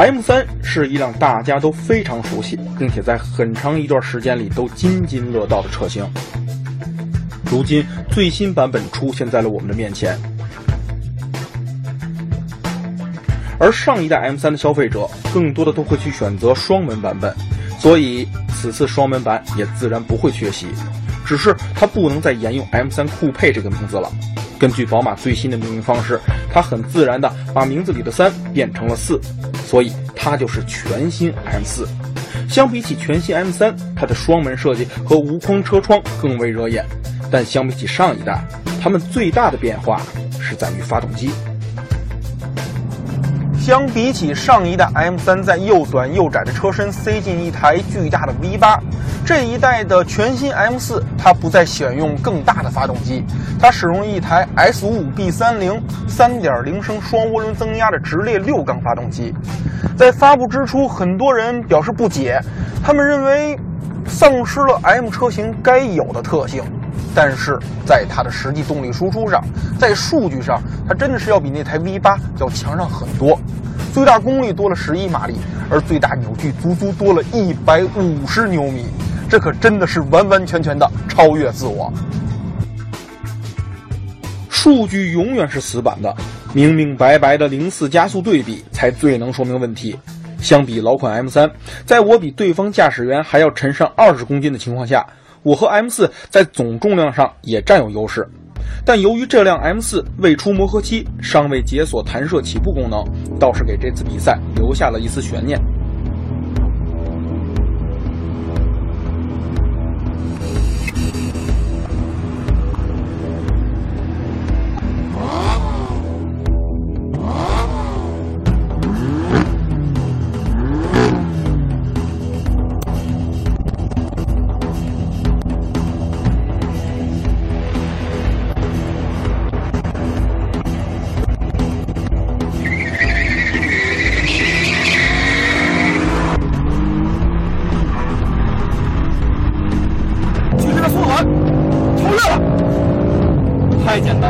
M3 是一辆大家都非常熟悉，并且在很长一段时间里都津津乐道的车型。如今最新版本出现在了我们的面前，而上一代 M3 的消费者更多的都会去选择双门版本，所以此次双门版也自然不会缺席。只是它不能再沿用 M3 酷配这个名字了。根据宝马最新的命名方式，它很自然的把名字里的三变成了四，所以它就是全新 M4。相比起全新 M3，它的双门设计和无框车窗更为惹眼。但相比起上一代，它们最大的变化是在于发动机。相比起上一代 M3 在又短又窄的车身塞进一台巨大的 V8，这一代的全新 M4 它不再选用更大的发动机，它使用一台 S55B30 3.0升双涡轮增压的直列六缸发动机。在发布之初，很多人表示不解，他们认为丧失了 M 车型该有的特性。但是在它的实际动力输出上，在数据上，它真的是要比那台 V8 要强上很多。最大功率多了十一马力，而最大扭矩足足多了一百五十牛米，这可真的是完完全全的超越自我。数据永远是死板的，明明白白的零四加速对比才最能说明问题。相比老款 M3，在我比对方驾驶员还要沉上二十公斤的情况下。我和 M4 在总重量上也占有优势，但由于这辆 M4 未出磨合期，尚未解锁弹射起步功能，倒是给这次比赛留下了一丝悬念。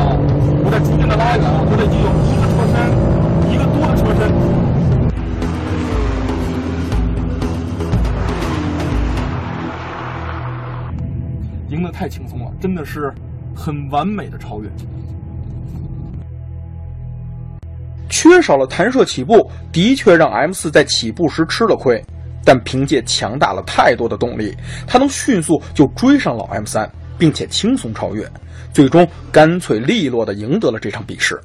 高，我在逐渐的拉远，我得有一个车身，一个多的车身。赢得太轻松了，真的是很完美的超越。缺少了弹射起步，的确让 M 四在起步时吃了亏，但凭借强大了太多的动力，它能迅速就追上老 M 三，并且轻松超越，最终干脆利落的赢得了这场比试。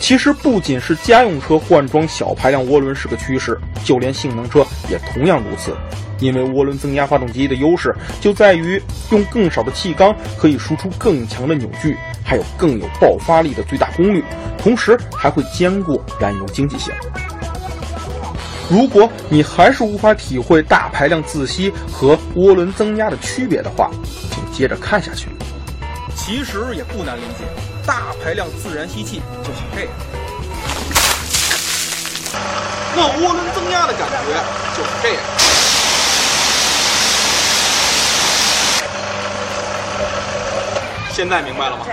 其实不仅是家用车换装小排量涡轮是个趋势，就连性能车也同样如此。因为涡轮增压发动机的优势就在于用更少的气缸可以输出更强的扭矩，还有更有爆发力的最大功率，同时还会兼顾燃油经济性。如果你还是无法体会大排量自吸和涡轮增压的区别的话，请接着看下去。其实也不难理解，大排量自然吸气就是这样，那涡轮增压的感觉就是这样。现在明白了吗？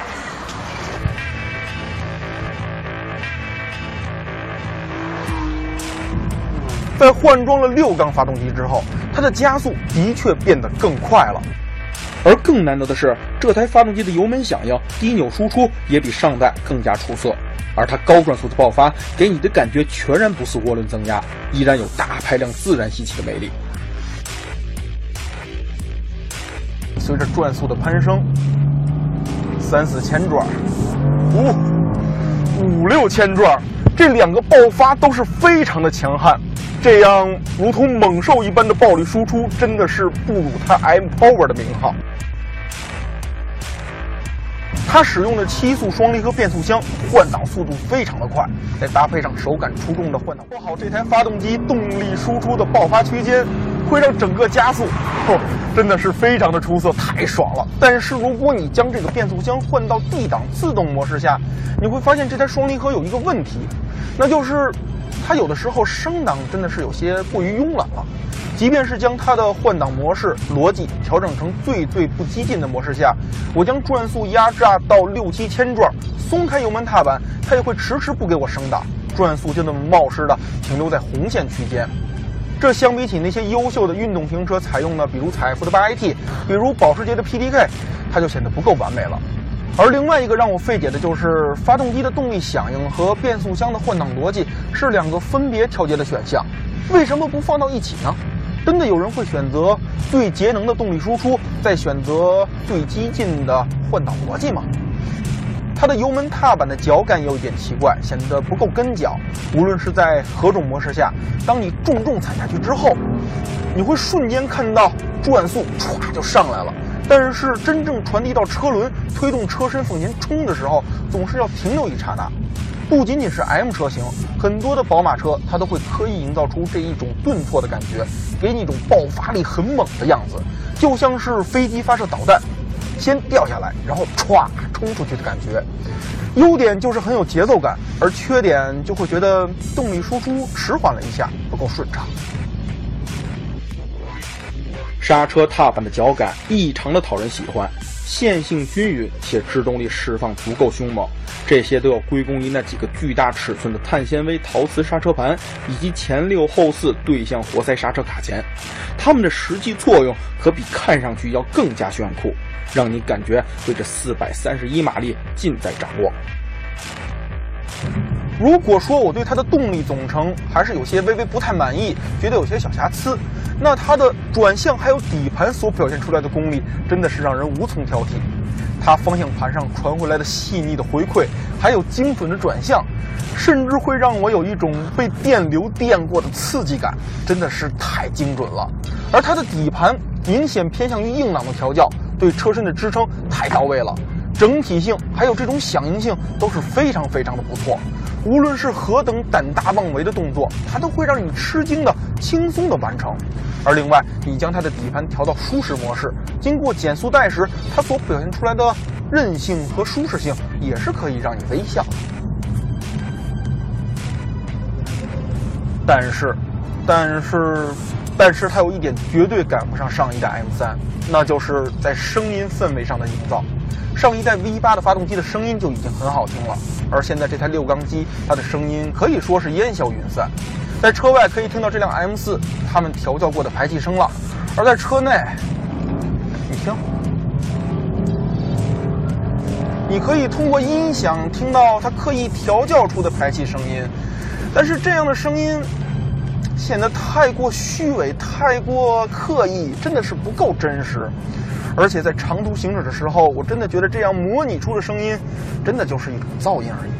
在换装了六缸发动机之后，它的加速的确变得更快了。而更难得的是，这台发动机的油门响应、低扭输出也比上代更加出色，而它高转速的爆发给你的感觉全然不似涡轮增压，依然有大排量自然吸气的魅力。随着转速的攀升，三四千转，五五六千转，这两个爆发都是非常的强悍。这样如同猛兽一般的暴力输出，真的是不辱它 M Power 的名号。它使用的七速双离合变速箱，换挡速度非常的快，再搭配上手感出众的换挡，做好这台发动机动力输出的爆发区间，会让整个加速，哦，真的是非常的出色，太爽了。但是如果你将这个变速箱换到 D 档自动模式下，你会发现这台双离合有一个问题，那就是。它有的时候升档真的是有些过于慵懒了，即便是将它的换挡模式逻辑调整成最最不激进的模式下，我将转速压榨到六七千转，松开油门踏板，它也会迟迟不给我升档，转速就那么冒失的停留在红线区间。这相比起那些优秀的运动型车采用的，比如采埃孚的八 AT，比如保时捷的 PDK，它就显得不够完美了。而另外一个让我费解的就是，发动机的动力响应和变速箱的换挡逻辑是两个分别调节的选项，为什么不放到一起呢？真的有人会选择最节能的动力输出，再选择最激进的换挡逻辑吗？它的油门踏板的脚感有一点奇怪，显得不够跟脚。无论是在何种模式下，当你重重踩下去之后，你会瞬间看到转速唰就上来了。但是真正传递到车轮，推动车身往前冲的时候，总是要停留一刹那。不仅仅是 M 车型，很多的宝马车它都会刻意营造出这一种顿挫的感觉，给你一种爆发力很猛的样子，就像是飞机发射导弹，先掉下来，然后歘冲出去的感觉。优点就是很有节奏感，而缺点就会觉得动力输出迟缓了一下，不够顺畅。刹车踏板的脚感异常的讨人喜欢，线性均匀且制动力释放足够凶猛，这些都要归功于那几个巨大尺寸的碳纤维陶瓷刹车盘以及前六后四对向活塞刹车卡钳，它们的实际作用可比看上去要更加炫酷，让你感觉对这四百三十一马力尽在掌握。如果说我对它的动力总成还是有些微微不太满意，觉得有些小瑕疵，那它的转向还有底盘所表现出来的功力真的是让人无从挑剔。它方向盘上传回来的细腻的回馈，还有精准的转向，甚至会让我有一种被电流电过的刺激感，真的是太精准了。而它的底盘明显偏向于硬朗的调教，对车身的支撑太到位了，整体性还有这种响应性都是非常非常的不错。无论是何等胆大妄为的动作，它都会让你吃惊的轻松的完成。而另外，你将它的底盘调到舒适模式，经过减速带时，它所表现出来的韧性和舒适性也是可以让你微笑。但是，但是，但是它有一点绝对赶不上上一代 M3，那就是在声音氛围上的营造。上一代 V8 的发动机的声音就已经很好听了。而现在这台六缸机，它的声音可以说是烟消云散，在车外可以听到这辆 M4 他们调教过的排气声了，而在车内，你听，你可以通过音响听到它刻意调教出的排气声音，但是这样的声音显得太过虚伪，太过刻意，真的是不够真实。而且在长途行驶的时候，我真的觉得这样模拟出的声音，真的就是一种噪音而已。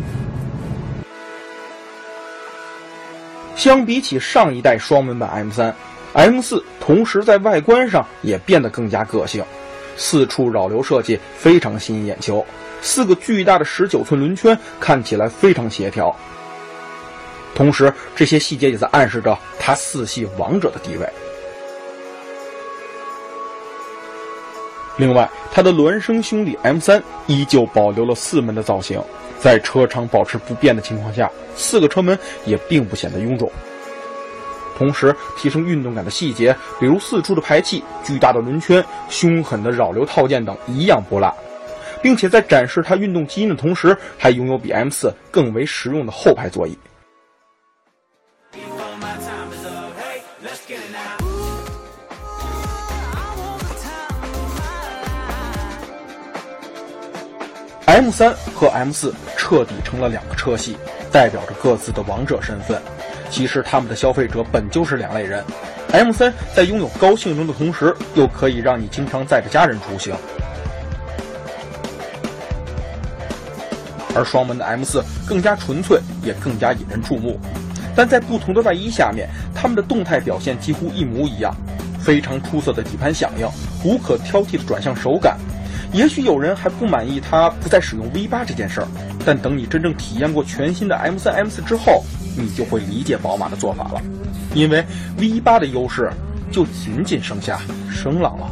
相比起上一代双门版 M3，M4 同时在外观上也变得更加个性，四处扰流设计非常吸引眼球，四个巨大的十九寸轮圈看起来非常协调。同时，这些细节也在暗示着它四系王者的地位。另外，它的孪生兄弟 M3 依旧保留了四门的造型，在车长保持不变的情况下，四个车门也并不显得臃肿。同时，提升运动感的细节，比如四处的排气、巨大的轮圈、凶狠的扰流套件等，一样不落，并且在展示它运动基因的同时，还拥有比 M4 更为实用的后排座椅。M3 和 M4 彻底成了两个车系，代表着各自的王者身份。其实他们的消费者本就是两类人。M3 在拥有高性能的同时，又可以让你经常载着家人出行，而双门的 M4 更加纯粹，也更加引人注目。但在不同的外衣下面，它们的动态表现几乎一模一样：非常出色的底盘响应，无可挑剔的转向手感。也许有人还不满意它不再使用 V 八这件事儿，但等你真正体验过全新的 M 三、M 四之后，你就会理解宝马的做法了，因为 V 八的优势就仅仅剩下声浪了。